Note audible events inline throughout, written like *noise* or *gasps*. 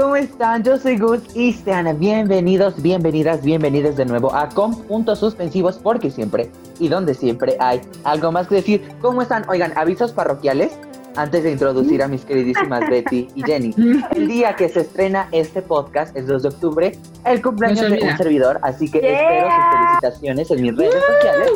¿Cómo están? Yo soy Gus y sean bienvenidos, bienvenidas, bienvenidas de nuevo a Con Puntos Suspensivos porque siempre y donde siempre hay algo más que decir. ¿Cómo están? Oigan, avisos parroquiales antes de introducir a mis queridísimas Betty y Jenny. El día que se estrena este podcast es 2 de octubre, el cumpleaños No de un servidor, así que Yeah. espero sus felicitaciones en mis redes sociales.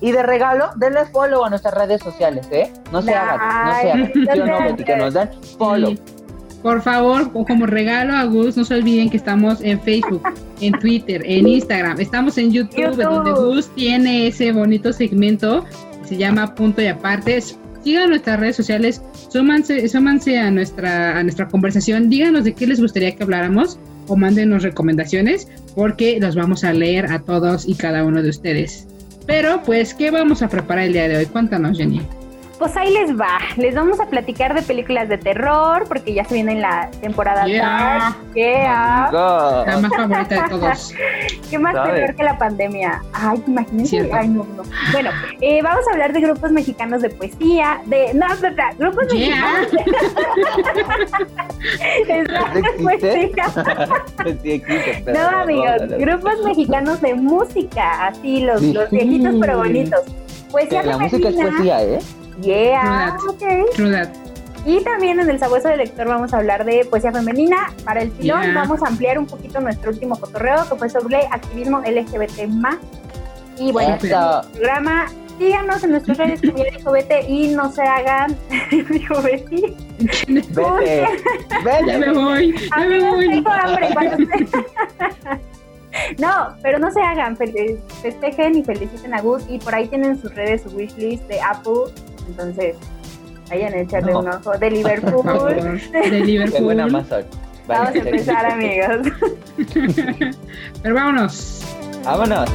Y de regalo, denle follow a nuestras redes sociales, ¿eh? No se hagan, no se hagan. Yo no, Betty, que nos dan follow. Sí. Por favor, como regalo a Gus, no se olviden que estamos en Facebook, en Twitter, en Instagram, estamos en YouTube, YouTube. donde Gus tiene ese bonito segmento que se llama Punto y Aparte. Sigan nuestras redes sociales, súmanse, súmanse a nuestra, a nuestra conversación, díganos de qué les gustaría que habláramos o mándenos recomendaciones, porque los vamos a leer a todos y cada uno de ustedes. Pero, pues, ¿qué vamos a preparar el día de hoy? Cuéntanos, Jenny. Pues ahí les va. Les vamos a platicar de películas de terror porque ya se viene la temporada Yeah. Dark. Yeah. Go. La más favorita de todos. *laughs* ¿Qué más ¿Sabe? terror que la pandemia? Ay, imagínense. Cierto. Ay, no, no. Bueno, eh, vamos a hablar de grupos mexicanos de poesía, de. No, es verdad, grupos Yeah. mexicanos. *laughs* Sí *laughs* existe, pero No, amigos, no, no. grupos mexicanos de música, así, los, Sí. los viejitos pero bonitos. Poesía la música es poesía, ¿eh? Yeah, True ok. True that. Y también en el sabueso del lector vamos a hablar de poesía femenina. Para el pilón Yeah. vamos a ampliar un poquito nuestro último cotorreo que fue sobre activismo LGBT+. Y bueno, este programa. Síganos en nuestras redes como Bete y no se hagan, *laughs* dijo Betty. Vete, Ya me vete. voy, ya me voy. tengo hambre cuando *laughs* No, pero no se hagan, fe- festejen y feliciten a Gus y por ahí tienen sus redes, su wishlist de Apple, entonces vayan a echarle No. un ojo de Liverpool. *laughs* de Liverpool. Vamos a empezar, amigos. *laughs* Pero vámonos. Vámonos.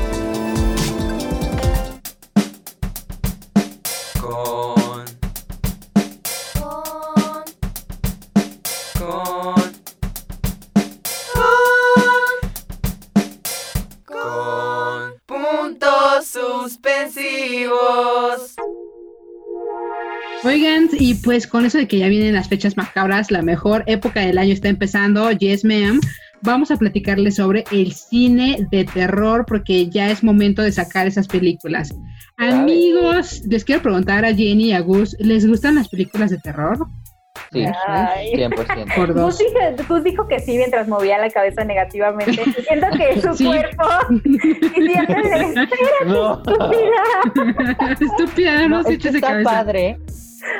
Con. Y pues con eso de que ya vienen las fechas macabras, la mejor época del año está empezando, yes ma'am. Vamos a platicarles sobre el cine de terror porque ya es momento de sacar esas películas. Amigos, les quiero preguntar a Jenny y a Gus, ¿les gustan las películas de terror? Sí, Ay. 100%. Por Gus dos. dijo, Gus dijo que sí mientras movía la cabeza negativamente, diciendo que su *laughs* Sí. cuerpo diciéndole, *laughs* espérate, No. estúpida. *laughs* Estúpida, no, No, se está padre.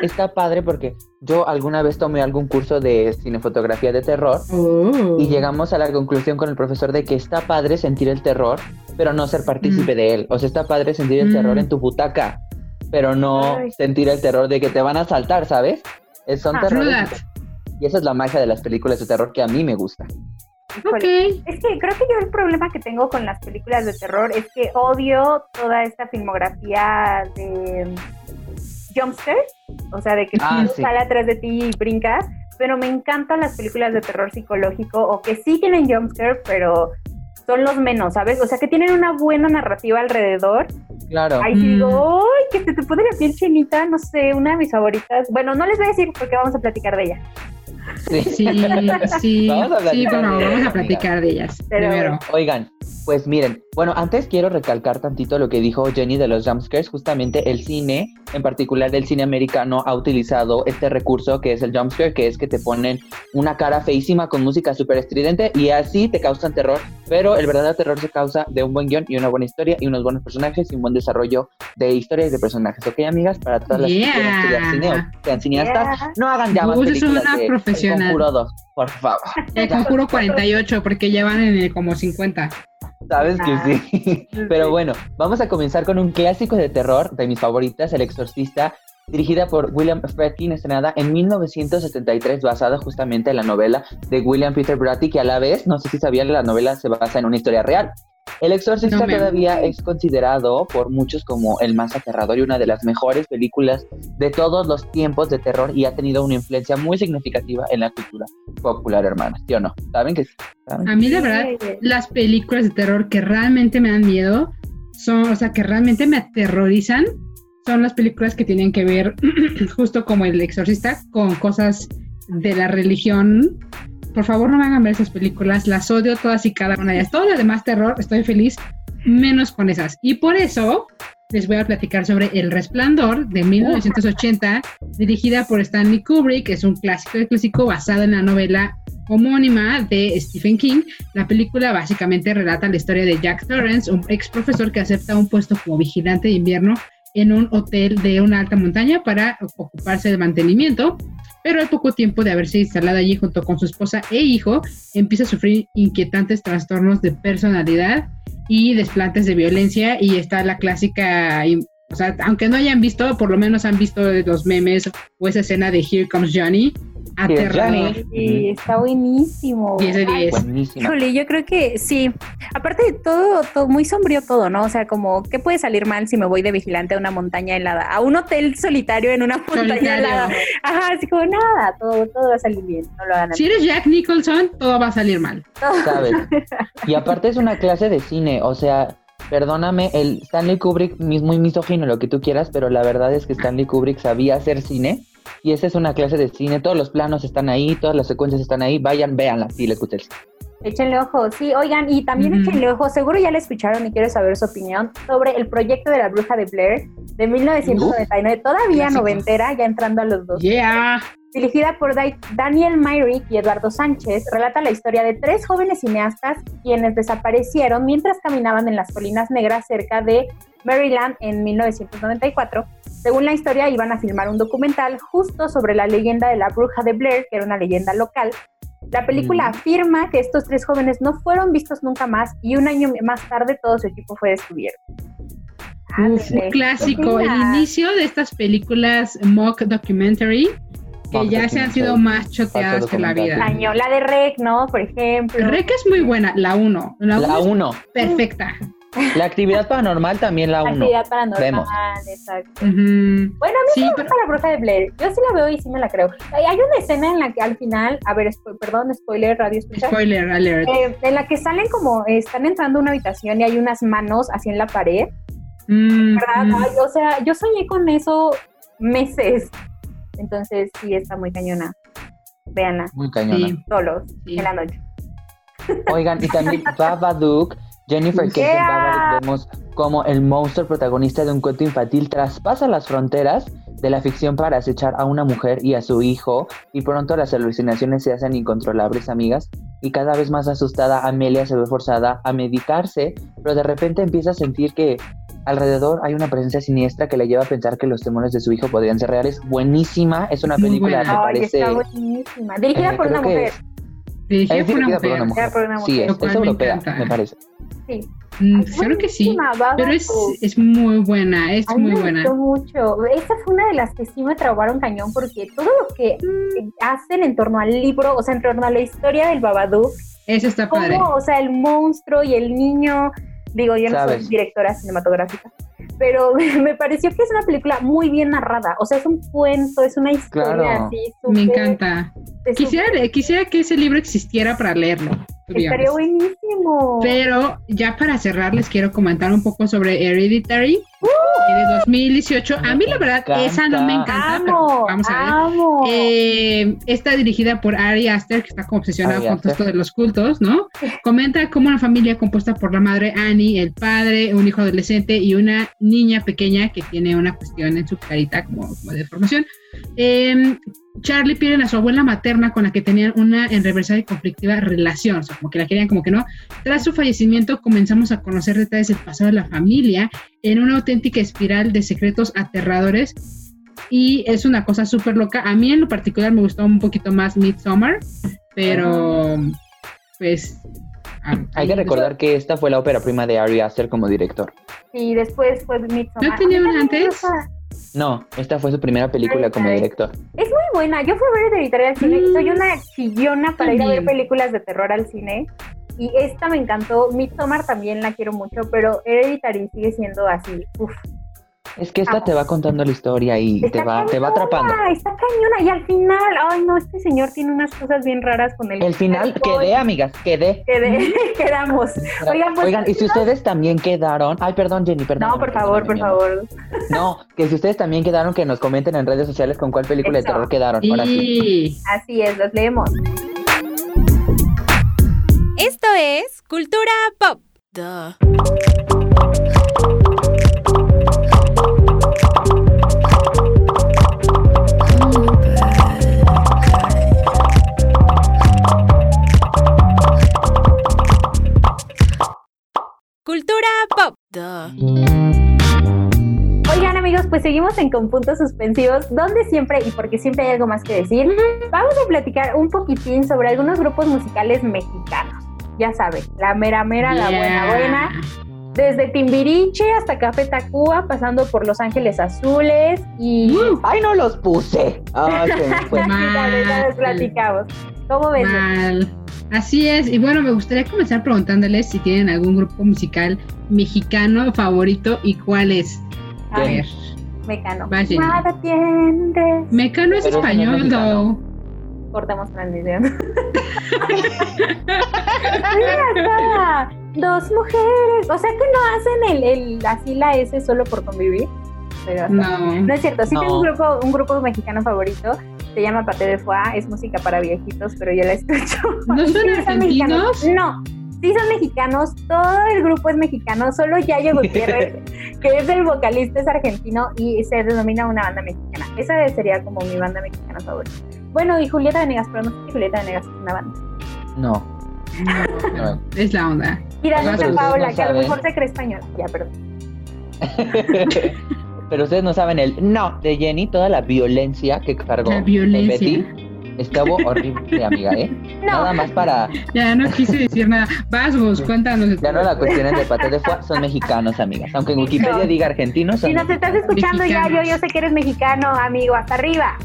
Está padre porque yo alguna vez tomé algún curso de cinefotografía de terror Oh. y llegamos a la conclusión con el profesor de que está padre sentir el terror, pero no ser partícipe de él. O sea, está padre sentir el Mm. terror en tu butaca, pero no Ay. sentir el terror de que te van a saltar, ¿sabes? Es- Son Ah. terrores. Y esa es la magia de las películas de terror que a mí me gusta. Híjole. Ok. Es que creo que yo el problema que tengo con las películas de terror es que odio toda esta filmografía de jumpscares, o sea, de que Ah, sí. sale atrás de ti y brincas, pero me encantan las películas de terror psicológico o que sí tienen jumpscare, pero son los menos, ¿sabes? O sea, que tienen una buena narrativa alrededor. Claro. Ahí sí Mm. digo, ¡ay, que se te pone la piel chinita! No sé, una de mis favoritas. Bueno, no les voy a decir porque vamos a platicar de ella. Sí. Sí, sí, *laughs* Vamos a sí, platicar bueno, de vamos ellas, a platicar de ellas Pero- primero. Oigan, Pues miren, bueno, antes quiero recalcar tantito lo que dijo Jenny de los jumpscares. Justamente el cine, en particular el cine americano, ha utilizado este recurso que es el jumpscare, que es que te ponen una cara feísima con música súper estridente y así te causan terror. Pero el verdadero terror se causa de un buen guion y una buena historia y unos buenos personajes y un buen desarrollo de historias y de personajes. ¿Ok, amigas? Para todas las que quieran estudiar cine o sean cineastas, Yeah. no hagan ya más películas una de El profesional. Conjuro 2, por favor. El conjuro 48, porque ya van en el como 50. Sabes Ah, que *laughs* sí. Pero bueno, vamos a comenzar con un clásico de terror de mis favoritas, El Exorcista, dirigida por William Friedkin, estrenada en 1973, basada justamente en la novela de William Peter Blatty, que a la vez, no sé si sabían, la novela se basa en una historia real. El Exorcista No me- todavía es considerado por muchos como el más aterrador y una de las mejores películas de todos los tiempos de terror y ha tenido una influencia muy significativa en la cultura popular, hermanas. ¿Sí o no? ¿Saben que sí? ¿Saben? A mí, la verdad, las películas de terror que realmente me dan miedo son, o sea, que realmente me aterrorizan, son las películas que tienen que ver, *clears throat* justo como El Exorcista, con cosas de la religión. Por favor, no me hagan ver esas películas, las odio todas y cada una de ellas. Todo lo demás terror, estoy feliz, menos con esas. Y por eso les voy a platicar sobre El Resplandor de 1980, dirigida por Stanley Kubrick, es un clásico de clásico basado en la novela homónima de Stephen King. La película básicamente relata la historia de Jack Torrance, un ex profesor que acepta un puesto como vigilante de invierno en un hotel de una alta montaña para ocuparse del mantenimiento, pero al poco tiempo de haberse instalado allí junto con su esposa e hijo, empieza a sufrir inquietantes trastornos de personalidad y desplantes de violencia y está la clásica, o sea, aunque no hayan visto, por lo menos han visto los memes o esa escena de Here Comes Johnny, aterrador. Sí, está buenísimo. 10 de Ay, 10. Buenísima. Híjole, yo creo que sí. Aparte de todo, todo, muy sombrío todo, ¿no? O sea, como, ¿qué puede salir mal si me voy de vigilante a una montaña helada? A un hotel solitario en una montaña Solitario. helada. Ajá, así como nada, todo, todo va a salir bien. No lo hagan Si eres Jack Nicholson, todo va a salir mal. ¿sabes? *laughs* Y aparte es una clase de cine, o sea, perdóname, el Stanley Kubrick es muy misógino, lo que tú quieras, pero la verdad es que Stanley Kubrick sabía hacer cine y esa es una clase de cine, todos los planos están ahí, todas las secuencias están ahí, vayan, véanla, si les gusta el cine. Échenle ojo, sí, oigan, y también Ujú. échenle ojo, seguro ya la escucharon y quiero saber su opinión sobre el proyecto de la bruja de Blair de 1999, todavía Clásico. noventera, ya entrando a los dos. Yeah. Dirigida por Daniel Myrick y Eduardo Sánchez, relata la historia de tres jóvenes cineastas quienes desaparecieron mientras caminaban en las colinas negras cerca de Maryland en 1994. Según la historia, iban a filmar un documental justo sobre la leyenda de la bruja de Blair, que era una leyenda local. La película Mm. afirma que estos tres jóvenes no fueron vistos nunca más y un año más tarde todo su equipo fue descubierto. Uf, Ándale. un clásico, ¿Qué el inicio de estas películas mock documentary que Mock ya se han sido más choteadas que la vida. La de Rec, ¿no? Por ejemplo. Rec es muy buena, la 1. La 1 La es 1, perfecta. La actividad paranormal también la 1. Actividad paranormal, Vemos. exacto. Bueno, a mí Sí, me pero- gusta la bruja de Blair. Yo sí la veo y sí me la creo. Hay una escena en la que al final, a ver, spo- perdón, spoiler, radio escucha. spoiler alert. eh, en la que salen como, están entrando a una habitación y hay unas manos así en la pared, Mm, ¿verdad? mm. Ay, o sea, yo soñé con eso meses. Entonces, sí, está muy cañona. Véanla, Muy cañona. Sí, solos, sí. en la noche. Oigan, y también *laughs* Babadook, Jennifer Yeah. Vemos como el monstruo protagonista de un cuento infantil traspasa las fronteras de la ficción para acechar a una mujer y a su hijo, y pronto las alucinaciones se hacen incontrolables, amigas, y cada vez más asustada, Amelia se ve forzada a medicarse, pero de repente empieza a sentir que alrededor hay una presencia siniestra que le lleva a pensar que los temores de su hijo podrían ser reales. Buenísima, es una película, me parece... está buenísima. Dirigida eh, por una mujer. Dirigida es dirigida por una mujer. por una Sí, mujer. es, cual es me europea, encanta. me parece. Sí. Mm, creo que sí. Pero es, Book. es muy buena, es A mí muy me buena. gustó mucho. Esta fue una de las que sí me traumaron cañón porque todo lo que Mm. hacen en torno al libro, o sea, en torno a la historia del Babadook, Eso está padre. como, o sea, el monstruo y el niño, digo, yo no soy Sabes. directora cinematográfica, pero *laughs* me pareció que es una película muy bien narrada, o sea, es un cuento, es una historia Claro. así, Me súper- encanta. Quisiera, quisiera que ese libro existiera para leerlo. Estaría buenísimo. Pero ya para cerrar les quiero comentar un poco sobre Hereditary. eh, de 2018. A mí la verdad esa no me encanta. encanta, pero Amo, vamos a ver. amo. Eh, está dirigida por Ari Aster, que está como obsesionada Ari con todo Aster. esto de los cultos, ¿no? Comenta cómo una familia compuesta por la madre Annie, el padre, un hijo adolescente y una niña pequeña que tiene una cuestión en su carita como, como de formación. Eh, Charlie pierde a su abuela materna con la que tenían una enreversada y conflictiva relación, o sea, como que la querían, como que no. Tras su fallecimiento comenzamos a conocer detalles del pasado de la familia en una auténtica espiral de secretos aterradores y es una cosa súper loca. A mí en lo particular me gustó un poquito más Midsommar, pero pues... ah, Hay que recordar que esta fue la ópera prima de Ari Aster como director. Y después fue Midsommar. ¿No tenía una antes? gusta. No, esta fue su primera película como director. Es muy buena. Yo fui a ver Hereditaria al cine y Mm. soy una chillona para ir a ver películas de terror al cine. Y esta me encantó. Midsommar también la quiero mucho, pero Hereditary sigue siendo así. Uf, Es que esta te va contando la historia y te va, te va cañona, atrapando. Está cañona. Y al final, ay no, este señor tiene unas cosas bien raras con el. El final, quedé, amigas, quedé. Quedé- *laughs* quedamos. Oigan, pues, Oigan, y si ustedes también quedaron. Ay, perdón, Jenny, perdón. No, por favor, por favor. No, que si ustedes también quedaron, que nos comenten en redes sociales con cuál película Eso. de terror quedaron. Ahora sí. Y Así es, los leemos. Esto es Cultura Pop. Duh. Cultura Pop. Duh. Oigan amigos, pues seguimos en Con Puntos Suspensivos, donde siempre, y porque siempre hay algo más que decir, vamos a platicar un poquitín sobre algunos grupos musicales mexicanos. Ya saben, la mera mera, la buena Yeah. buena, desde Timbiriche hasta Café Tacuba, pasando por Los Ángeles Azules y... Uh, Ay, no los puse. Ay, *laughs* se me fue. Dale, ya les platicamos. ¿Cómo ves? mal. Así es. Y bueno, me gustaría comenzar preguntándoles si tienen algún grupo musical mexicano favorito y cuál es. A ver. Mecano. Va, Jenny. Nada tienes. Mecano es Pero no español, though. Cortamos transmisión. Mira acá, dos mujeres. O sea que no hacen el, el así la S solo por convivir. Pero no. No. es cierto. Sí No. tengo un grupo, un grupo mexicano favorito. Se llama Pate de Foie. Es música para viejitos, pero yo la escucho. ¿No son *laughs* sí argentinos? mexicanos. No. Sí son mexicanos, todo el grupo es mexicano, solo Yayo *laughs* Gutiérrez, que es el vocalista, es argentino y se denomina una banda mexicana. Esa sería como mi banda mexicana favorita. Bueno, y Julieta Venegas, pero no sé si Julieta Venegas es una banda. No. No, es la onda. Y Daniela Paola, no que a lo mejor se cree española. Ya, perdón. *laughs* Pero ustedes no saben el no de Jenny, toda la violencia que cargó La en violencia. Betty. Estuvo horrible, amiga, ¿eh? *laughs* No, Nada más para. Ya no quise decir nada. Vas vos, *laughs* cuéntanos. Ya no la cuestión es de paté de foie, son mexicanos, amigas. Aunque en Wikipedia diga argentinos, son si nos estás escuchando ya, yo, yo sé que eres mexicano, amigo, hasta arriba.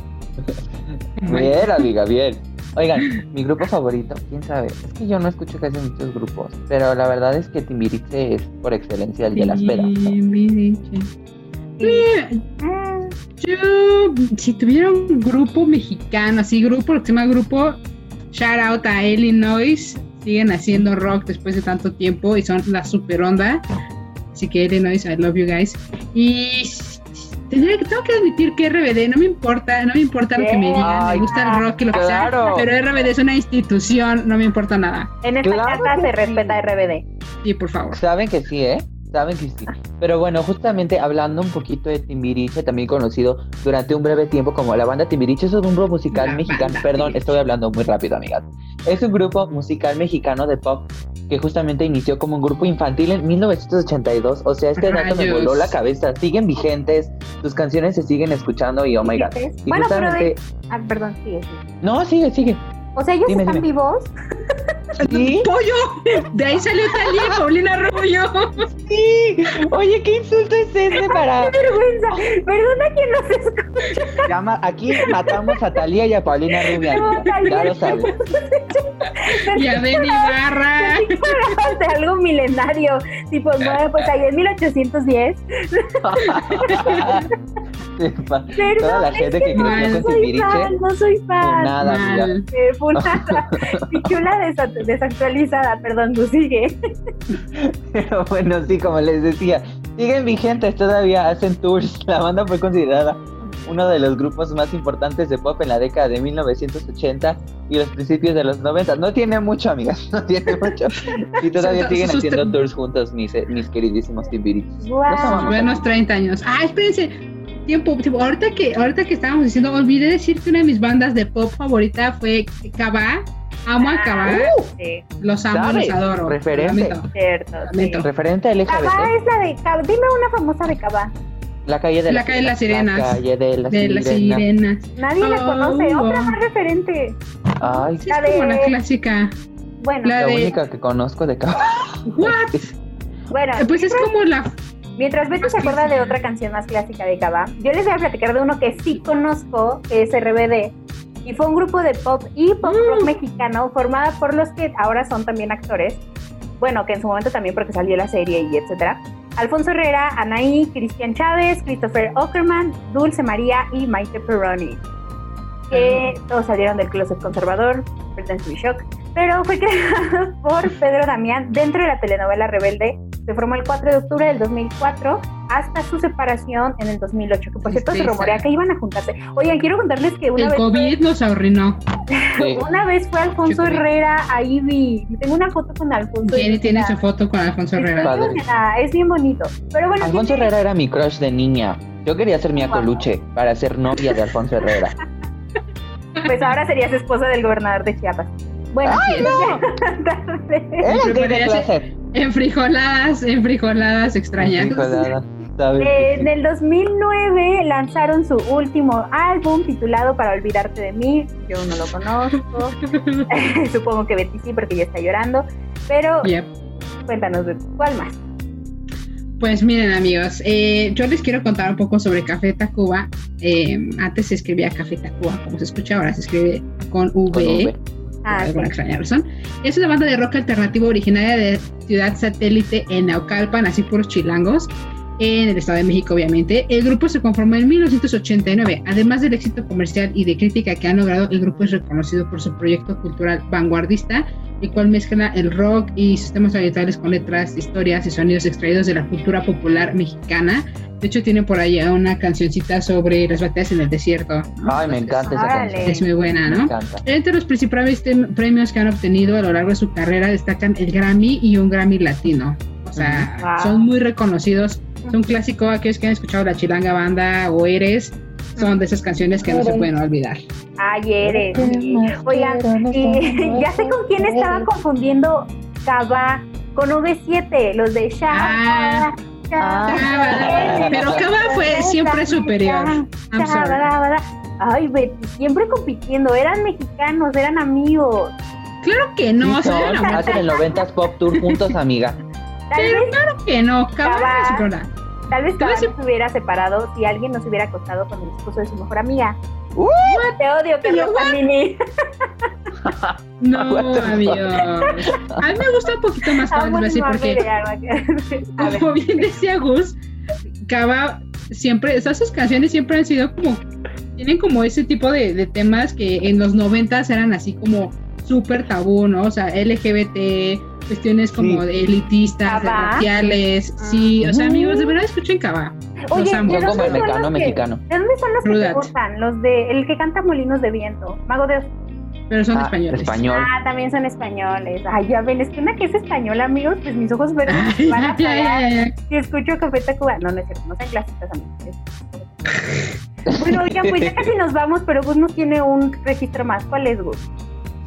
*laughs* Bien, amiga, bien. Oigan, mi grupo favorito, quién sabe. Es que yo no escucho casi muchos grupos, pero la verdad es que Timbiriche es por excelencia el de la espera. Timbiriche. Eh, Ah, Yo, si tuviera un grupo mexicano, así grupo, lo que se llama grupo, shout out a Illinois, siguen haciendo rock después de tanto tiempo y son la super onda. Así que Illinois, I love you guys. Y s- tendría que, tengo que admitir que RBD no me importa, no me importa lo que me digan, Ay, me gusta el rock y lo que claro. sea, pero RBD es una institución, no me importa nada. En esta Claro casa se sí. respeta RBD. Sí, por favor. Saben que sí, ¿eh? Saben que sí. Pero bueno, justamente hablando un poquito de Timbiriche, también conocido durante un breve tiempo como la banda Timbiriche, es un grupo musical La mexicano. Perdón, Timbiriche. estoy hablando muy rápido, amigas. Es un grupo musical mexicano de pop que justamente inició como un grupo infantil en 1982. O sea, este dato me Rayos. voló la cabeza. Siguen vigentes, sus canciones se siguen escuchando y oh my god. Y Bueno, pero justamente... de... Ah, perdón, sigue, sigue. No, sigue, sigue. O sea, ellos Dime, están dime. vivos. Sí, ¡Pollo! De ahí salió Talía y Paulina Rubio. sí. Oye, ¿qué insulto es ese para...? ¡Qué vergüenza! Perdona quien nos escucha. Llama, aquí matamos a Talía y a Paulina Rubia. No. Ya lo sabes. Y a Benny Barra. Que de algo milenario. Tipo, no, pues ahí en 1810. Sepa. Perdón, Toda la es gente que que no creció con soy fan, no soy fan. nada. Mal. Eh, funada. *laughs* Mi chula desa- desactualizada, perdón, tú sigue. Pero bueno, sí, como les decía, siguen vigentes todavía, hacen tours. La banda fue considerada uno de los grupos más importantes de pop en la década de 1980 y los principios de los 90. No tiene mucho, amigas, no tiene mucho. Y *laughs* todavía siguen haciendo tours juntos mis, eh, mis queridísimos. No somos Buenos 30 años. Ah, espérense. Tiempo, tiempo. Ahorita que, ahorita que estábamos diciendo, olvidé decir que una de mis bandas de pop favorita fue Cabá. Amo a Cabá. Sí, Los amo, ¿sabes? los adoro. Referente. Cierto. sí. Referente al Cabá LGBT, es la de Cabá. Dime una famosa de Cabá. la calle de La calle de las sirenas. La calle de las De sirenas. sirenas. Nadie la Oh, conoce. Otra oh. más referente. Ay, Sí, La es como la clásica. Bueno, La la de- única que conozco de Cabá. What? bueno. Eh, Pues es como la. Mientras Beto se acuerda de otra canción más clásica de Cabá, yo les voy a platicar de uno que sí conozco, que es RBD. Y fue un grupo de pop y pop rock Mm. mexicano formada por los que ahora son también actores. Bueno, que en su momento también porque salió la serie y etcétera. Alfonso Herrera, Anaí, Cristian Chávez, Christopher Ockerman, Dulce María y Maite Perroni. Que todos salieron del closet conservador, Pretend to be Shock. Pero fue creado *laughs* por Pedro Damián dentro de la telenovela Rebelde se formó el 4 de octubre del 2004 hasta su separación en el 2008, que por cierto se rumorea que iban a juntarse. Oigan, quiero contarles que una El vez, COVID nos arruinó. *laughs* Una vez fue Alfonso. Herrera a Ivy. Tengo una foto con Alfonso. Jenny tiene su foto con Alfonso Herrera. Es bien bonito. Pero bueno, Alfonso Herrera era mi crush de niña. Yo quería ser Mia. Coluche para ser novia de Alfonso Herrera. *laughs* pues ahora serías esposa del gobernador de Chiapas. Bueno, ¡Ay, *laughs* que placer. En frijoladas, en frijoladas extrañas. ¿sabes? Eh, en el 2009 lanzaron su último álbum titulado Para olvidarte de mí. Yo no lo conozco. *laughs* *laughs* Supongo que Betty sí, porque ya está llorando. Pero Yep. cuéntanos, Betty, ¿cuál más? Pues miren amigos, eh, yo les quiero contar un poco sobre Café Tacuba. Eh, antes se escribía Café Tacuba, como se escucha ahora, se escribe con V, Con V. Ah, por alguna sí. extraña razón. Es una banda de rock alternativo originaria de Ciudad Satélite en Naucalpan, así puros chilangos, en el Estado de México obviamente. El grupo se conformó en 1989. Además del éxito comercial y de crítica que han logrado, el grupo es reconocido por su proyecto cultural vanguardista, el cual mezcla el rock y sistemas orientales con letras, historias y sonidos extraídos de la cultura popular mexicana. De hecho, tiene por ahí una cancioncita sobre las batallas en el desierto. ¿no? Ay, me encanta esa canción. Es muy buena, ¿no? Entre los principales premios que han obtenido a lo largo de su carrera destacan el Grammy y un Grammy latino. O sea, son muy reconocidos. Son clásicos, aquellos que han escuchado la Chilanga Banda o Eres, son de esas canciones que no se pueden olvidar. Ay, eres. sí. Oigan, y *laughs* ya sé con quién estaba confundiendo Cava con V7, los de Ah. Shaba. Cava, pero Cava fue siempre superior. I'm sorry. Ay, Betty, siempre compitiendo, eran mexicanos, eran amigos. Claro que no, Sí, o sea, son, hacen el 90s Pop Tour juntos, amiga. Tal Pero vez, claro que no, es superior. tal vez no se hubiera separado si alguien nos hubiera acostado con el esposo de su mejor amiga. Uh, Te odio, Carlos Pero, Pandini. *laughs* *laughs* No, amigos. A mí me gusta un poquito más, Cava, les voy a decir, porque *laughs* como bien decía Gus, Cava siempre, o sea, sus canciones siempre han sido como, tienen como ese tipo de, de temas que en los noventas eran así como súper tabú, ¿no? O sea, LGBT, cuestiones como Sí. de elitistas, de raciales, sí, o sea, amigos, de verdad escuchen Cava. Oye, Los amo. ¿de como dónde el son mexicano los que- mexicano. ¿De dónde son los que te gustan? Los de el que canta Molinos de Viento, Mago de Oz. Pero son Ah, españoles. Español. Ah, también son españoles. Ay, ya ven, es que una que es española, amigos, pues mis ojos verdes van a ya, ya, parar ya, ya. si escucho Café Tacuba. No, no es cierto, no sean clasistas, amigos. Bueno, oigan, pues ya *laughs* casi nos vamos, pero Gus nos tiene un registro más. ¿Cuál es, Gus?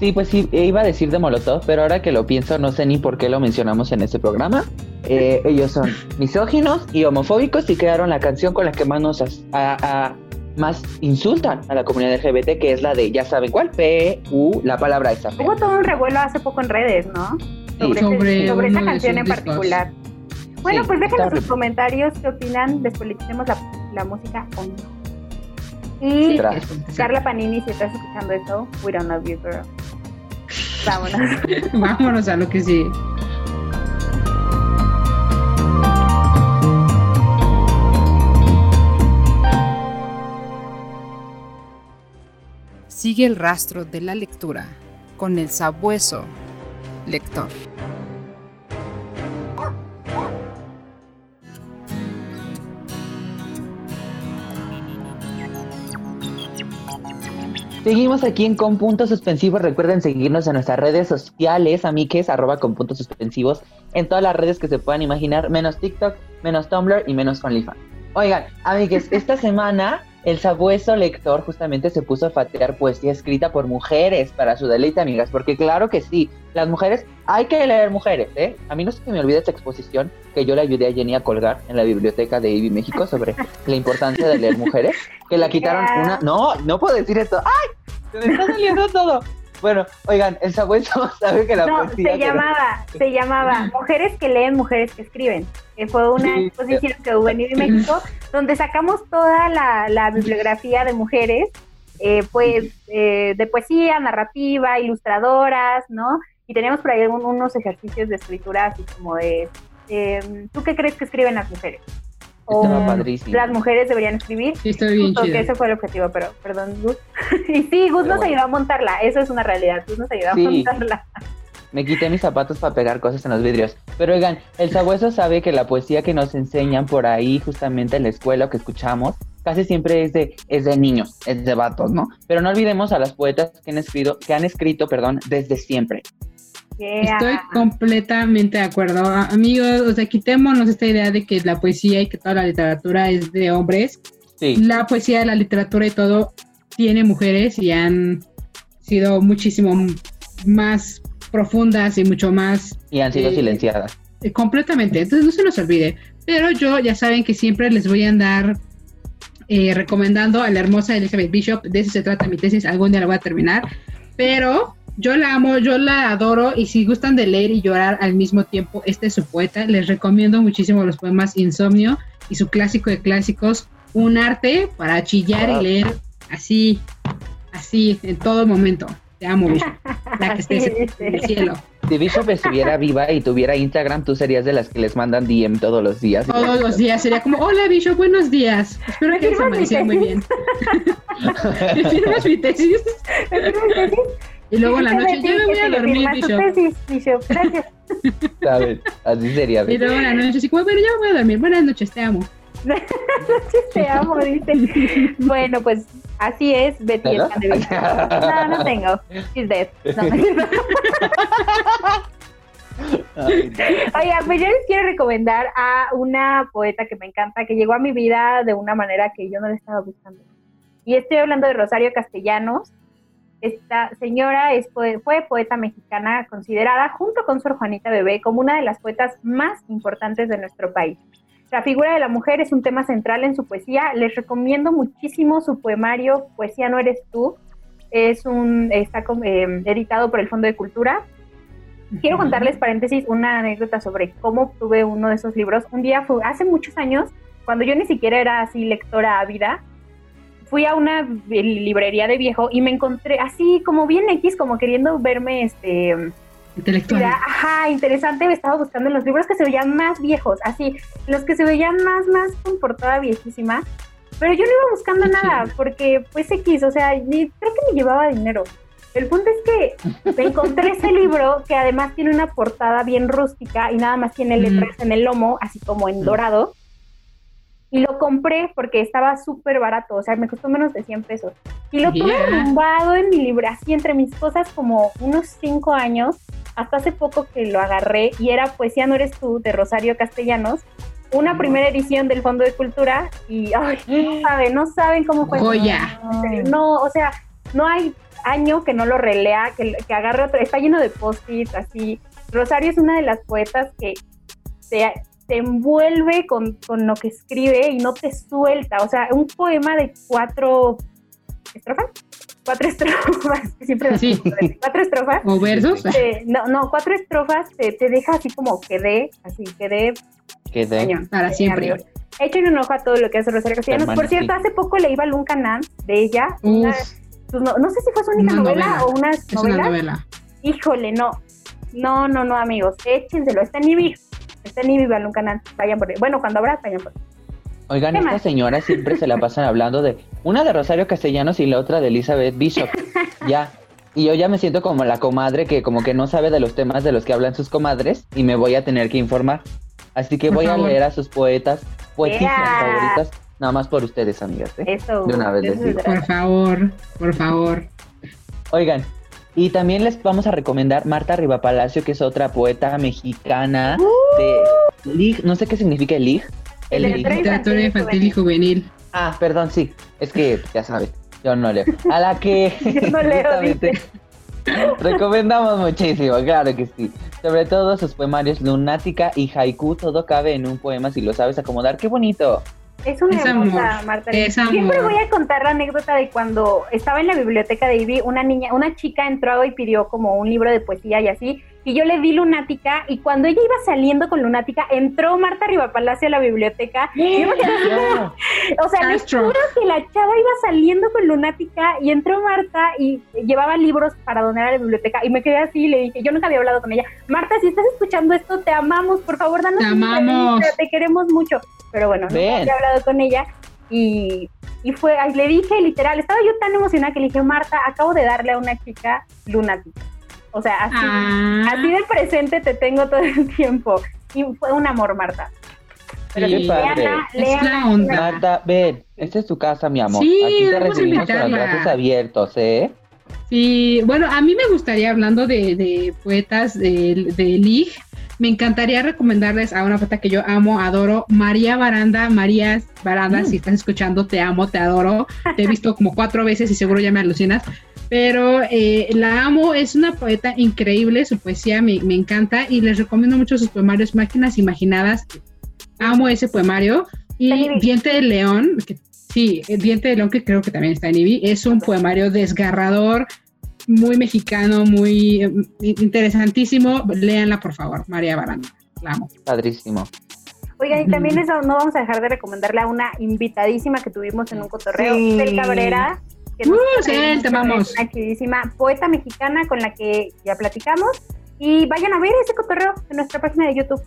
Sí, pues sí, eh, iba a decir de Molotov, pero ahora que lo pienso, no sé ni por qué lo mencionamos en este programa. Eh, ellos son misóginos y homofóbicos y crearon la canción con la que más nos a- a- más insultan a la comunidad LGBT, que es la de, ya saben cuál, P, U, la palabra esa. Hubo todo un revuelo hace poco en redes, ¿no? Sobre, ese- Sobre sobre uno esa canción en discos. particular. Bueno, Sí, pues déjenos sus comentarios, qué opinan, despoliticemos la, la música o no. Y Tras. Carla Panini, si estás escuchando esto, we don't love you, girl. Vámonos. *laughs* Vámonos a lo que sí. Sigue el rastro de la lectura con el sabueso lector. Seguimos aquí en Con Puntos Suspensivos. Recuerden seguirnos en nuestras redes sociales, amiques, arroba con puntos suspensivos, en todas las redes que se puedan imaginar, menos TikTok, menos Tumblr y menos OnlyFans. Oigan, amigues, esta semana el sabueso lector justamente se puso a fatear poesía escrita por mujeres para su deleite, amigas, porque claro que sí, las mujeres, hay que leer mujeres, ¿eh? A mí no se me olvide esta exposición que yo le ayudé a Jenny a colgar en la biblioteca de IBI México sobre la importancia de leer mujeres, que la quitaron una... No, no puedo decir esto. ¡Ay! Se me está saliendo todo. Bueno, oigan, el sabueso *laughs* sabe que la No, poesía... se llamaba, *laughs* se llamaba Mujeres que leen, mujeres que escriben. Que fue una Sí. exposición que hubo en IBI México, donde sacamos toda la, la bibliografía de mujeres, eh, pues, eh, de poesía, narrativa, ilustradoras, ¿no? Y teníamos por ahí un- unos ejercicios de escritura así como de, eh, ¿tú qué crees que escriben las mujeres? O Estaba padrísimo. las mujeres deberían escribir. Sí, estoy bien chida. ese fue el objetivo, pero perdón, Gus. *laughs* y sí, Gus nos bueno. ayudó a montarla, eso es una realidad, Gus nos ayudó Sí. a montarla. Me quité mis zapatos para pegar cosas en los vidrios. Pero oigan, el sabueso sabe que la poesía que nos enseñan por ahí, justamente en la escuela o que escuchamos, casi siempre es de, es de niños, es de vatos, ¿no? Pero no olvidemos a las poetas que han escrito, que han escrito, perdón, desde siempre. Yeah. Estoy completamente de acuerdo. Amigos, o sea, quitémonos esta idea de que la poesía y que toda la literatura es de hombres. Sí. La poesía, la literatura y todo tiene mujeres y han sido muchísimo más profundas y mucho más Y han sido Eh, silenciadas. eh, completamente. Entonces no se nos olvide. Pero yo ya saben que siempre les voy a andar eh, recomendando a la hermosa Elizabeth Bishop. De eso se trata mi tesis. Algún día la voy a terminar. Pero yo la amo, yo la adoro. Y si gustan de leer y llorar al mismo tiempo, este es su poeta. Les recomiendo muchísimo los poemas Insomnio y su clásico de clásicos. Un arte para chillar y leer así, así, en todo momento. Te amo, Bishop. *laughs* La que estés en el cielo. Si Bishop estuviera viva y tuviera Instagram, tú serías de las que les mandan DM todos los días. Todos los días sería como, hola Bishop, buenos días. Espero ¿Me que se firmas mi amanecieron muy bien. *laughs* tesis? ¿Me firmas mi tesis? Y luego en la noche, ya me voy a dormir, Bishop. Bishop. Gracias. *laughs* ¿Sabes? Así sería. Y luego en la noche, así como, bueno, ya me voy a dormir. Buenas noches, te amo. *laughs* Te amo, dice. Bueno, pues así es Betty Bishop. No, no tengo. She's dead. No, no no. Oiga, pues yo les quiero recomendar a una poeta que me encanta, que llegó a mi vida de una manera que yo no la estaba buscando. Y estoy hablando de Rosario Castellanos. Esta señora es fue poeta mexicana considerada, junto con Sor Juanita Bebé, como una de las poetas más importantes de nuestro país. La figura de la mujer es un tema central en su poesía. Les recomiendo muchísimo su poemario Poesía no eres tú. Es un está eh, editado por el Fondo de Cultura Quiero contarles, paréntesis, una anécdota sobre cómo obtuve uno de esos libros. Un día, fue, hace muchos años, cuando yo ni siquiera era así lectora ávida, fui a una librería de viejo y me encontré así como bien X, como queriendo verme, este, Intelectual. ajá, interesante, estaba buscando los libros que se veían más viejos, así, los que se veían más, más con portada viejísima. Pero yo no iba buscando Qué nada, porque pues X, o sea, ni, creo que me llevaba dinero. El punto es que encontré ese *laughs* libro que además tiene una portada bien rústica y nada más tiene Mm. letras en el lomo, así como en Mm. dorado. Y lo compré porque estaba súper barato, o sea, me costó menos de 100 pesos. Y lo tuve arrumbado en mi libro, así entre mis cosas como unos 5 años, hasta hace poco que lo agarré y era Poesía no eres tú de Rosario Castellanos, una primera edición del Fondo de Cultura y ay, no *gasps* saben, no saben cómo fue. No, o sea, no hay año que no lo relea, que, que agarre otro, está lleno de post-its, así. Rosario es una de las poetas que te, te envuelve con, con lo que escribe y no te suelta. O sea, un poema de cuatro estrofas, cuatro *laughs* estrofas, que siempre Sí. cuatro estrofas. ¿O versos? te- no, no, cuatro estrofas te, te deja así como quedé, así quedé Quedé. Para siempre. Echen un ojo a todo lo que hace Rosario Castellanos. Hermana, Por cierto, sí. hace poco leí Balún Canán de ella. una- sus no, no sé si fue su única Una novela, novela. o una novela. Híjole, no. No, no, no, amigos. Échenselo. Está en Ibi. Está en Ibi Balún Canán. Vayan por Bueno, cuando abra, vayan por Oigan, ¿Qué estas más? señoras siempre se la pasan hablando de una de Rosario Castellanos y la otra de Elizabeth Bishop. *laughs* ya. Y yo ya me siento como la comadre que como que no sabe de los temas de los que hablan sus comadres y me voy a tener que informar. Así que voy a leer a sus poetas, poetisas Yeah. favoritas Nada más por ustedes, amigas. ¿eh? Eso. De una vez les digo. Por favor, por favor. Oigan, y también les vamos a recomendar Marta Rivapalacio, que es otra poeta mexicana de Lig, no sé qué significa el Lig. El Lig. Literatura Literatura infantil y juvenil. Ah, perdón, sí. Es que ya saben, yo no leo. A la que *laughs* Yo no leo, justamente recomendamos muchísimo, claro que sí. Sobre todo sus poemarios Lunática y Haiku, todo cabe en un poema si lo sabes acomodar. ¡Qué bonito! Es una Es hermosa, amor, Marta. es Siempre amor. voy a contar la anécdota de cuando estaba en la biblioteca de Ivy, una niña, una chica entró y pidió como un libro de poesía y así, y yo le di Lunática, y cuando ella iba saliendo con Lunática, entró Marta Rivapalacio a la biblioteca, y yo me quedé como- o sea, les juro que la chava iba saliendo con Lunática, y entró Marta y llevaba libros para donar a la biblioteca, y me quedé así, y le dije, yo nunca había hablado con ella, Marta, si estás escuchando esto, te amamos, por favor, danos Te amamos. te queremos mucho, pero bueno, nunca había hablado con ella, y, y fue, le dije literal, estaba yo tan emocionada que le dije, Marta, acabo de darle a una chica lunática. O sea, así, Ah, así de presente te tengo todo el tiempo. Y fue un amor, Marta. Pero Sí. padre. léanla, Es léanla. la onda. Marta, ven, esta es tu casa, mi amor. Sí, Aquí te recibimos con los brazos abiertos, ¿eh? Sí, bueno, a mí me gustaría, hablando de, de poetas de, de Lig, me encantaría recomendarles a una poeta que yo amo, adoro, María Baranda. María Baranda, si estás escuchando, te amo, te adoro. Te he visto como cuatro veces y seguro ya me alucinas. Pero eh, la amo, es una poeta increíble, su poesía me, me encanta y les recomiendo mucho sus poemarios Máquinas Imaginadas. Amo ese poemario. Y. Diente de León, que Sí, Diente de León, que creo que también está en IBI, es un poemario desgarrador, muy mexicano, muy eh, interesantísimo. Léanla, por favor, María Baranda. La amo. Padrísimo. Oigan, y también eso, no vamos a dejar de recomendarle a una invitadísima que tuvimos en un cotorreo, Sí. Cel Cabrera. Que Uh, Cel, te amamos. Una queridísima poeta mexicana con la que ya platicamos. Y vayan a ver ese cotorreo en nuestra página de YouTube.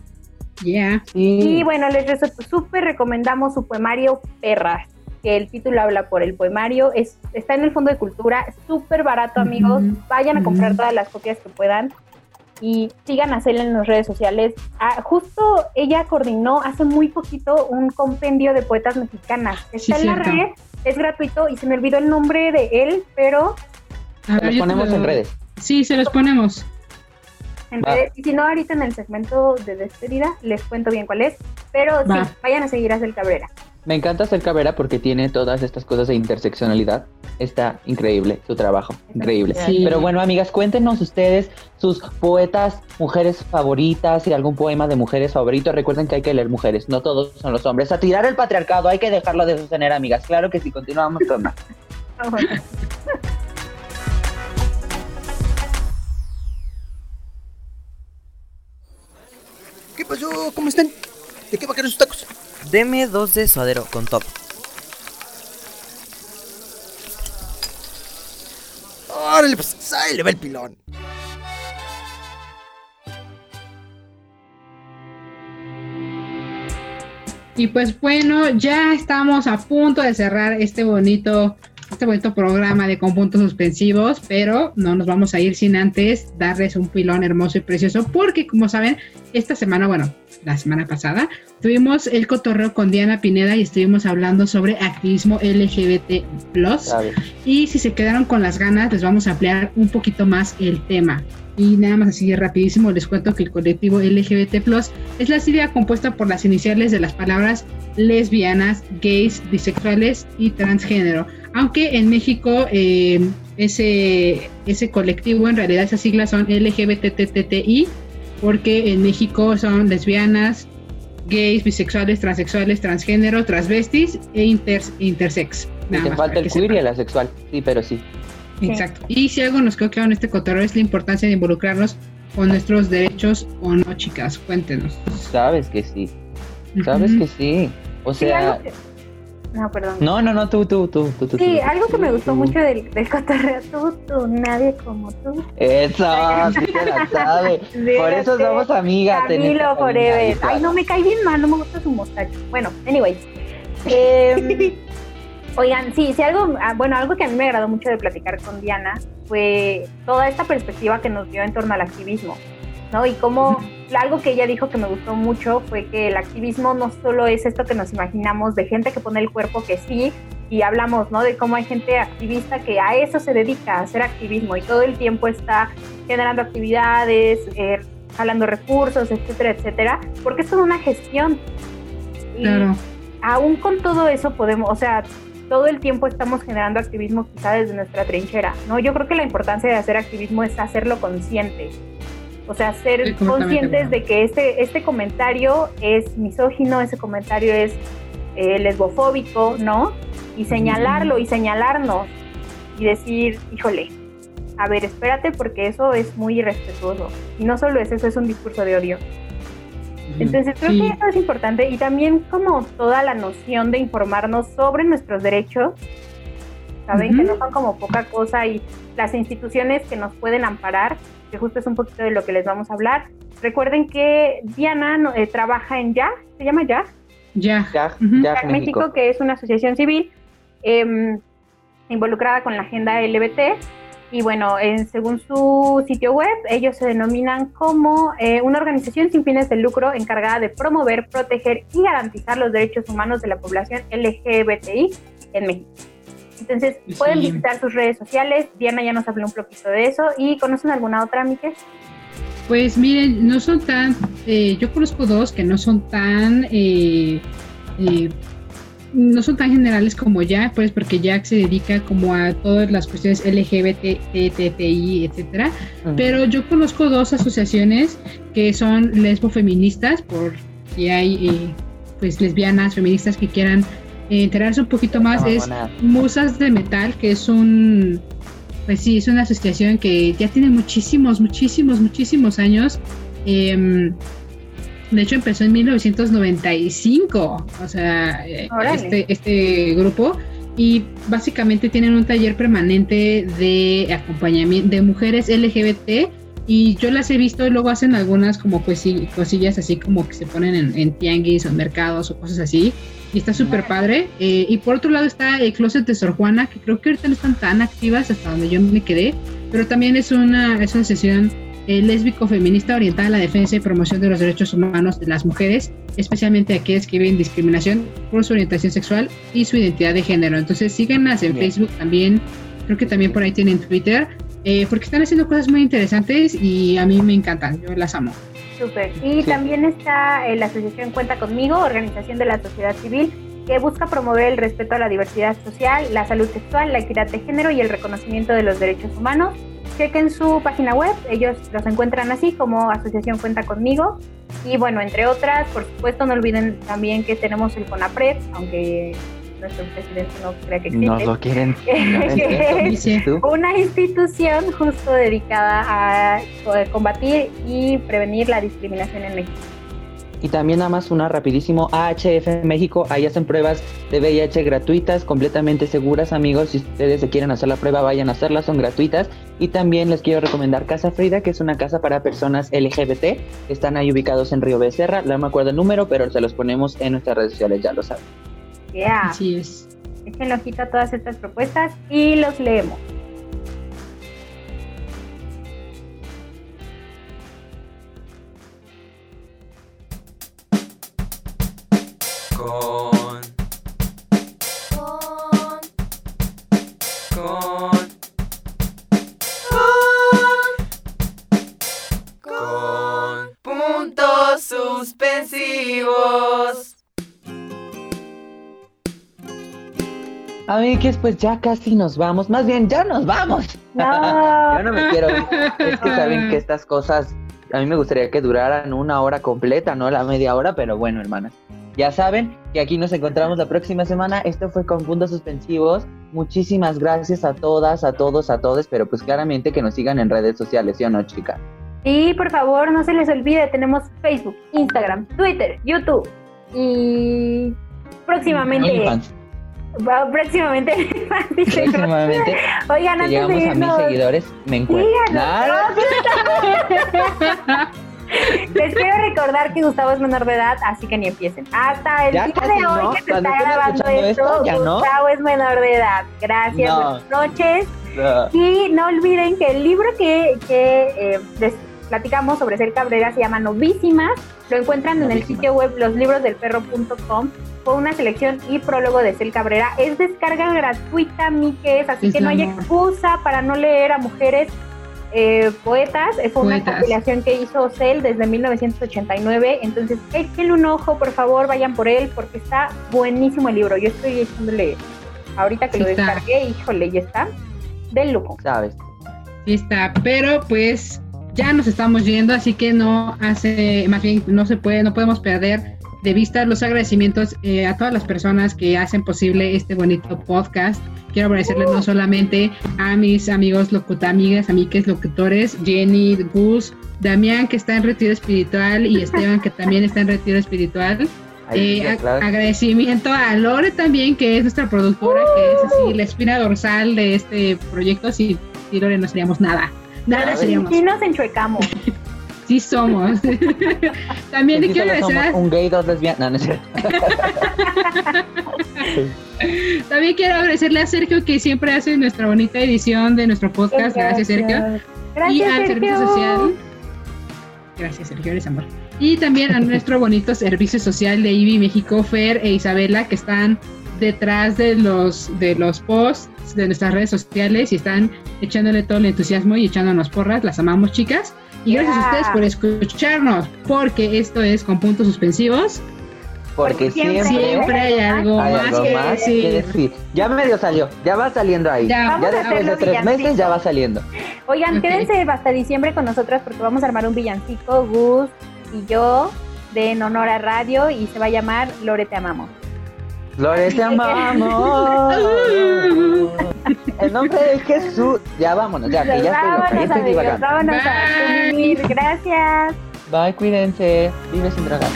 Yeah. Y Sí. bueno, les rezo- súper recomendamos su poemario Perras, que el título habla por el poemario, es, está en el Fondo de Cultura, es súper barato amigos, vayan a comprar todas las copias que puedan y sigan a Cel en las redes sociales. Ah, justo ella coordinó hace muy poquito un compendio de poetas mexicanas, Sí, está en la red, es gratuito y se me olvidó el nombre de él, pero A Los ver, ponemos lo- en redes. Sí, se los ponemos. en redes, y si no ahorita en el segmento de despedida les cuento bien cuál es, pero Va. sí, vayan a seguir a Cel Cabrera. Me encanta ser Cabrera porque tiene todas estas cosas de interseccionalidad. Está increíble su trabajo, increíble. Sí. Pero bueno, amigas, cuéntenos ustedes sus poetas, mujeres favoritas y algún poema de mujeres favoritos. Recuerden que hay que leer mujeres, no todos son los hombres. A tirar el patriarcado, hay que dejarlo de sostener, amigas. Claro que sí, continuamos con más. ¿Qué pasó? ¿Cómo están? ¿De qué va a querer sus tacos? Deme dos de suadero con top. Órale, pues ahí le va el pilón. Y pues bueno, ya estamos a punto de cerrar este bonito, este bonito programa de con puntos suspensivos, pero no nos vamos a ir sin antes darles un pilón hermoso y precioso, porque como saben, esta semana, bueno, la semana pasada, tuvimos el cotorreo con Diana Pineda y estuvimos hablando sobre activismo LGBT. Y si se quedaron con las ganas, les vamos a ampliar un poquito más el tema. Y nada más así rapidísimo les cuento que el colectivo LGBT es la sigla compuesta por las iniciales de las palabras lesbianas, gays, bisexuales y transgénero. Aunque en México eh, ese, ese colectivo, en realidad esas siglas son LGBTTTI, porque en México son lesbianas, gays, bisexuales, transexuales, transgénero, transvestis e inter, intersex. Y te falta el que queer y el asexual. Sí, pero sí. Exacto. Y si algo nos quedó claro en este cotorreo es la importancia de involucrarnos con nuestros derechos o no, chicas. Cuéntenos. Sabes que sí. Sabes que sí. O Sí, sea, No, perdón. no, no, no, tú, tú, tú, tú, tú. Sí, tú. algo que me gustó Tú. mucho del, del cotorreo, tú, tú, nadie como tú. Eso, sí te la sabe. *laughs* Por eso somos amigas. Camilo Forever. Ay, no, me cae bien mal, no me gusta su mostacho. Bueno, anyways. Em, *laughs* oigan, sí, sí, algo, ah, bueno, algo que a mí me agradó mucho de platicar con Diana fue toda esta perspectiva que nos dio en torno al activismo, ¿no? Y cómo algo que ella dijo que me gustó mucho fue que el activismo no solo es esto que nos imaginamos de gente que pone el cuerpo que sí, y hablamos, ¿no? De cómo hay gente activista que a eso se dedica, a hacer activismo y todo el tiempo está generando actividades, eh, jalando recursos, etcétera, etcétera, porque es toda una gestión. Y aún con todo eso podemos, o sea, todo el tiempo estamos generando activismo quizá desde nuestra trinchera, ¿no? Yo creo que la importancia de hacer activismo es hacerlo consciente. O sea, ser conscientes de que este, este comentario es misógino, ese comentario es eh, lesbofóbico, ¿no? Y señalarlo y señalarnos y decir, híjole, a ver, espérate porque eso es muy irrespetuoso. Y no solo es eso, es un discurso de odio. Entonces creo que eso es importante y también como toda la noción de informarnos sobre nuestros derechos, saben que no son como poca cosa y las instituciones que nos pueden amparar, que justo es un poquito de lo que les vamos a hablar. Recuerden que Diana eh, trabaja en YA, ¿se llama YA? Ya, ya, México, que es una asociación civil em, involucrada con la agenda LBT y bueno, según su sitio web, ellos se denominan como eh, una organización sin fines de lucro encargada de promover, proteger y garantizar los derechos humanos de la población LGBTI en México. Entonces, pueden visitar sus redes sociales. Diana ya nos habló un poquito de eso. ¿Y conocen alguna otra, Miquel? Pues miren, no son tan. Eh, yo conozco dos que no son tan. Eh, no son tan generales como Jack, pues porque Jack se dedica como a todas las cuestiones LGBT, TTI, etcétera. Pero yo conozco dos asociaciones que son lesbofeministas, por si hay eh, pues lesbianas, feministas que quieran eh, enterarse un poquito más. es Musas de Metal, que es un pues sí, es una asociación que ya tiene muchísimos, muchísimos, muchísimos años. Eh, de hecho, empezó en 1995, o sea, eh, este, este grupo. Y básicamente tienen un taller permanente de acompañamiento de mujeres LGBT. Y yo las he visto, luego hacen algunas como cosillas así como que se ponen en, tianguis o en mercados o cosas así. Y está súper padre. Eh, y por otro lado está el Closet de Sor Juana, que creo que ahorita no están tan activas hasta donde yo me quedé. Pero también es una, es una sesión el lésbico feminista orientada a la defensa y promoción de los derechos humanos de las mujeres, especialmente aquellas que viven discriminación por su orientación sexual y su identidad de género. Entonces síganlas en Facebook también, creo que también por ahí tienen Twitter, eh, porque están haciendo cosas muy interesantes y a mí me encantan, yo las amo. Súper. Y también está eh, la asociación Cuenta conmigo, organización de la sociedad civil, que busca promover el respeto a la diversidad social, la salud sexual, la equidad de género y el reconocimiento de los derechos humanos chequen su página web, ellos los encuentran así como Asociación Cuenta Conmigo. Y bueno, entre otras, por supuesto, no olviden también que tenemos el CONAPRED, aunque nuestro presidente no crea que existe. No lo quieren. *laughs* *laughs* una institución justo dedicada a combatir y prevenir la discriminación en México. Y también nada más una rapidísimo, AHF México, ahí hacen pruebas de VIH gratuitas, completamente seguras amigos, si ustedes se quieren hacer la prueba vayan a hacerla, son gratuitas. Y también les quiero recomendar Casa Frida, que es una casa para personas LGBT, están ahí ubicados en Río Becerra, no me acuerdo el número, pero se los ponemos en nuestras redes sociales, ya lo saben. Yeah. Así es. Echen ojito a todas estas propuestas y los leemos. Amigues, pues ya casi nos vamos. Más bien, ya nos vamos. *laughs* Yo no me quiero. Es que saben que estas cosas a mí me gustaría que duraran una hora completa, no la media hora, pero bueno, hermanas. Ya saben que aquí nos encontramos la próxima semana. Esto fue con puntos suspensivos. Muchísimas gracias a todas, a todos, a todos, pero pues claramente que nos sigan en redes sociales, ¿sí o no, chica? Y por favor, no se les olvide, tenemos Facebook, Instagram, Twitter, YouTube y próximamente próximamente. *laughs* próximamente. Oigan, antes a seguidores, me encuentro. Les quiero recordar que Gustavo es menor de edad, así que ni empiecen. Hasta el día de hoy que se está grabando esto, Gustavo es menor de edad. Gracias, buenas noches. Y no olviden que el libro que, que eh, platicamos sobre Cel Cabrera se llama Novísimas. Lo encuentran en el sitio web loslibrodelsperro.com. Fue una selección y prólogo de Cel Cabrera. Es descarga gratuita, Miques, así Es que no hay amor. excusa para no leer a mujeres eh, poetas. Eh, Fue una Poetas. compilación que hizo Cel desde 1989. Entonces, échenle un ojo, por favor, vayan por él, porque está buenísimo el libro. Yo estoy echándole, ahorita que Sí lo está. descargué, híjole, ya está. Del lujo. ¿Sabes? Sí está, pero pues ya nos estamos yendo, así que no hace, más bien no se puede, no podemos perder de vista los agradecimientos eh, a todas las personas que hacen posible este bonito podcast. Quiero agradecerles no solamente a mis amigos locuta, amigas, amigues, locutores, Jenny, Gus, Damián que está en retiro espiritual y Esteban que también está en retiro espiritual. *laughs* Eh, ya, ag- claro. agradecimiento a Lore también, que es nuestra productora, que es así la espina dorsal de este proyecto. Sin, sin Lore no seríamos nada. Nada seríamos. Sí nos enchuecamos. *laughs* Sí somos. *laughs* también Sí, quiero agradecer a, un gay, dos lesbianas. No, no *laughs* también quiero agradecerle a Sergio que siempre hace nuestra bonita edición de nuestro podcast. Gracias, Sergio. y Gracias, al servicio Sergio. social. Gracias, Sergio, eres amor. Y también a nuestro bonito servicio social de IBI México, Fer e Isabela, que están detrás de los, de los posts de nuestras redes sociales y están echándole todo el entusiasmo y echándonos porras. Las amamos, chicas. Y gracias a ustedes por escucharnos, porque esto es con puntos suspensivos. Porque Siempre- siempre, Siempre hay algo hay más algo que más que decir. Ya medio salió, ya va saliendo ahí. Ya. Ya, después de tres meses ya va saliendo. Oigan, Ok. quédense hasta diciembre con nosotras porque vamos a armar un villancico, Gus y yo, de en honor a radio y se va a llamar Lore Te Amamos. Lore, te amamos. En nombre de Jesús. Ya vámonos, ya, que ya estoy loca, ya estoy vámonos a. Gracias. Bye, cuídense. Vive sin drogas.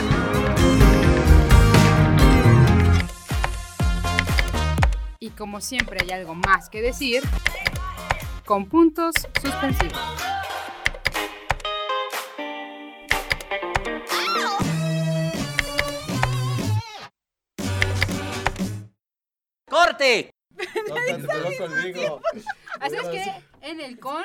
Y como siempre hay algo más que decir, con puntos suspensivos. ¡Corte! Así es que en el con